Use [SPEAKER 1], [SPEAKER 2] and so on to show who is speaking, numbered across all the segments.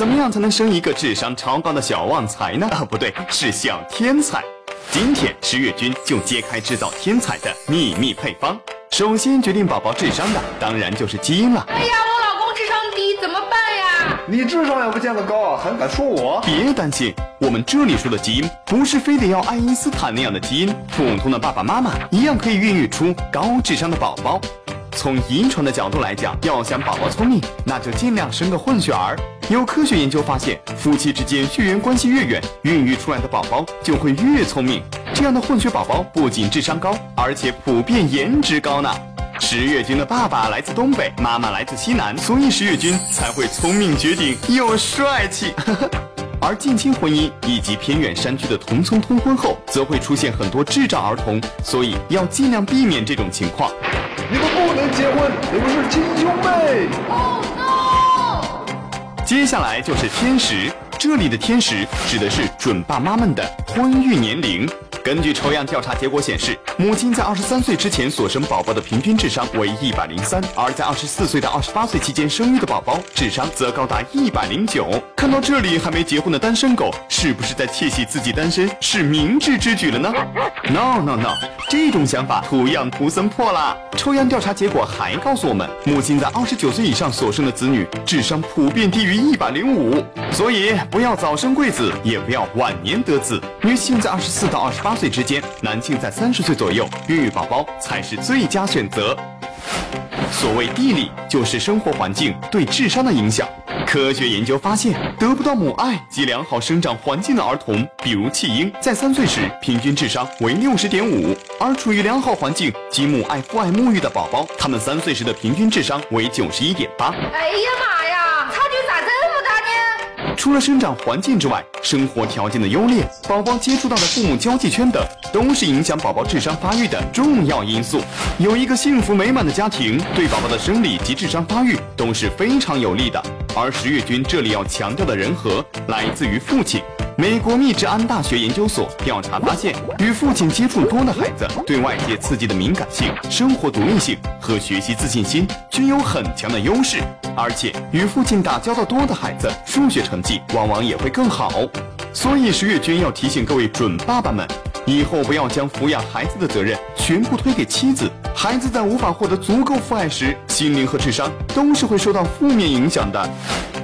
[SPEAKER 1] 怎么样才能生一个智商超高的小旺财呢？啊，不对，是小天才。今天十月君就揭开制造天才的秘密配方。首先决定宝宝智商的，当然就是基因了。
[SPEAKER 2] 哎呀，我老公智商低，怎么办呀？
[SPEAKER 3] 你智商也不见得高啊，还敢说我？
[SPEAKER 1] 别担心，我们这里说的基因，不是非得要爱因斯坦那样的基因，普通的爸爸妈妈一样可以孕育出高智商的宝宝。从遗传的角度来讲，要想宝宝聪明，那就尽量生个混血儿。有科学研究发现，夫妻之间血缘关系越远，孕育出来的宝宝就会越聪明。这样的混血宝宝不仅智商高，而且普遍颜值高呢。十月君的爸爸来自东北，妈妈来自西南，所以十月君才会聪明绝顶又帅气。而近亲婚姻以及偏远山区的同村通婚后，则会出现很多智障儿童，所以要尽量避免这种情况。
[SPEAKER 3] 你们不能结婚，你们是亲兄妹。
[SPEAKER 1] 接下来就是天时，这里的天时指的是准爸妈们的婚育年龄。根据抽样调查结果显示，母亲在二十三岁之前所生宝宝的平均智商为一百零三，而在二十四岁到二十八岁期间生育的宝宝智商则高达一百零九。看到这里，还没结婚的单身狗是不是在窃喜自己单身是明智之举了呢？No No No，这种想法图样图森破了。抽样调查结果还告诉我们，母亲在二十九岁以上所生的子女智商普遍低于一百零五，所以不要早生贵子，也不要晚年得子。女性在二十四到二十八。八岁之间，男性在三十岁左右孕育宝宝才是最佳选择。所谓地理，就是生活环境对智商的影响。科学研究发现，得不到母爱及良好生长环境的儿童，比如弃婴，在三岁时平均智商为六十点五；而处于良好环境及母爱父爱沐浴的宝宝，他们三岁时的平均智商为九十一点八。
[SPEAKER 2] 哎呀妈，
[SPEAKER 1] 除了生长环境之外，生活条件的优劣、宝宝接触到的父母交际圈等，都是影响宝宝智商发育的重要因素。有一个幸福美满的家庭，对宝宝的生理及智商发育都是非常有利的。而十月君这里要强调的人和，来自于父亲。美国密治安大学研究所调查发现，与父亲接触多的孩子，对外界刺激的敏感性、生活独立性和学习自信心均有很强的优势。而且，与父亲打交道多的孩子，数学成绩往往也会更好。所以，十月君要提醒各位准爸爸们，以后不要将抚养孩子的责任全部推给妻子。孩子在无法获得足够父爱时，心灵和智商都是会受到负面影响的。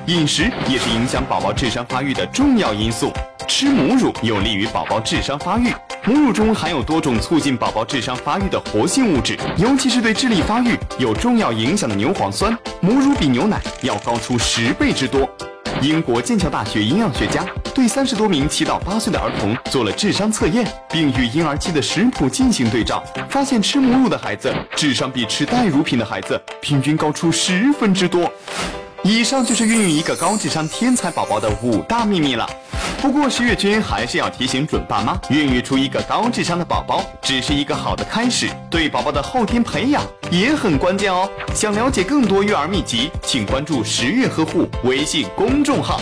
[SPEAKER 1] 饮食也是影响宝宝智商发育的重要因素。吃母乳有利于宝宝智商发育，母乳中含有多种促进宝宝智商发育的活性物质，尤其是对智力发育有重要影响的牛磺酸，母乳比牛奶要高出十倍之多。英国剑桥大学营养学家对三十多名七到八岁的儿童做了智商测验，并与婴儿期的食谱进行对照，发现吃母乳的孩子智商比吃代乳品的孩子平均高出十分之多。以上就是孕育一个高智商天才宝宝的五大秘密了。不过十月君还是要提醒准爸妈，孕育出一个高智商的宝宝只是一个好的开始，对宝宝的后天培养也很关键哦。想了解更多育儿秘籍，请关注十月呵护微信公众号。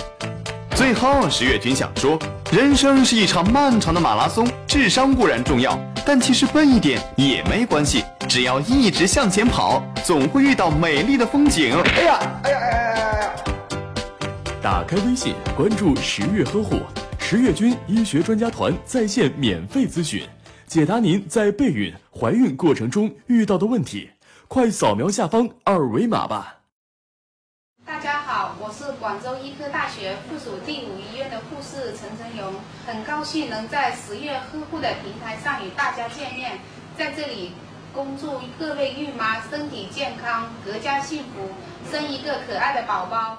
[SPEAKER 1] 最后，十月君想说，人生是一场漫长的马拉松，智商固然重要，但其实笨一点也没关系，只要一直向前跑，总会遇到美丽的风景。哎呀，哎呀，哎呀！
[SPEAKER 4] 打开微信，关注十月呵护，十月军医学专家团在线免费咨询，解答您在备孕、怀孕过程中遇到的问题。快扫描下方二维码吧。
[SPEAKER 5] 大家好，我是广州医科大学附属第五医院的护士陈晨荣，很高兴能在十月呵护的平台上与大家见面，在这里恭祝各位孕妈身体健康，阖家幸福，生一个可爱的宝宝。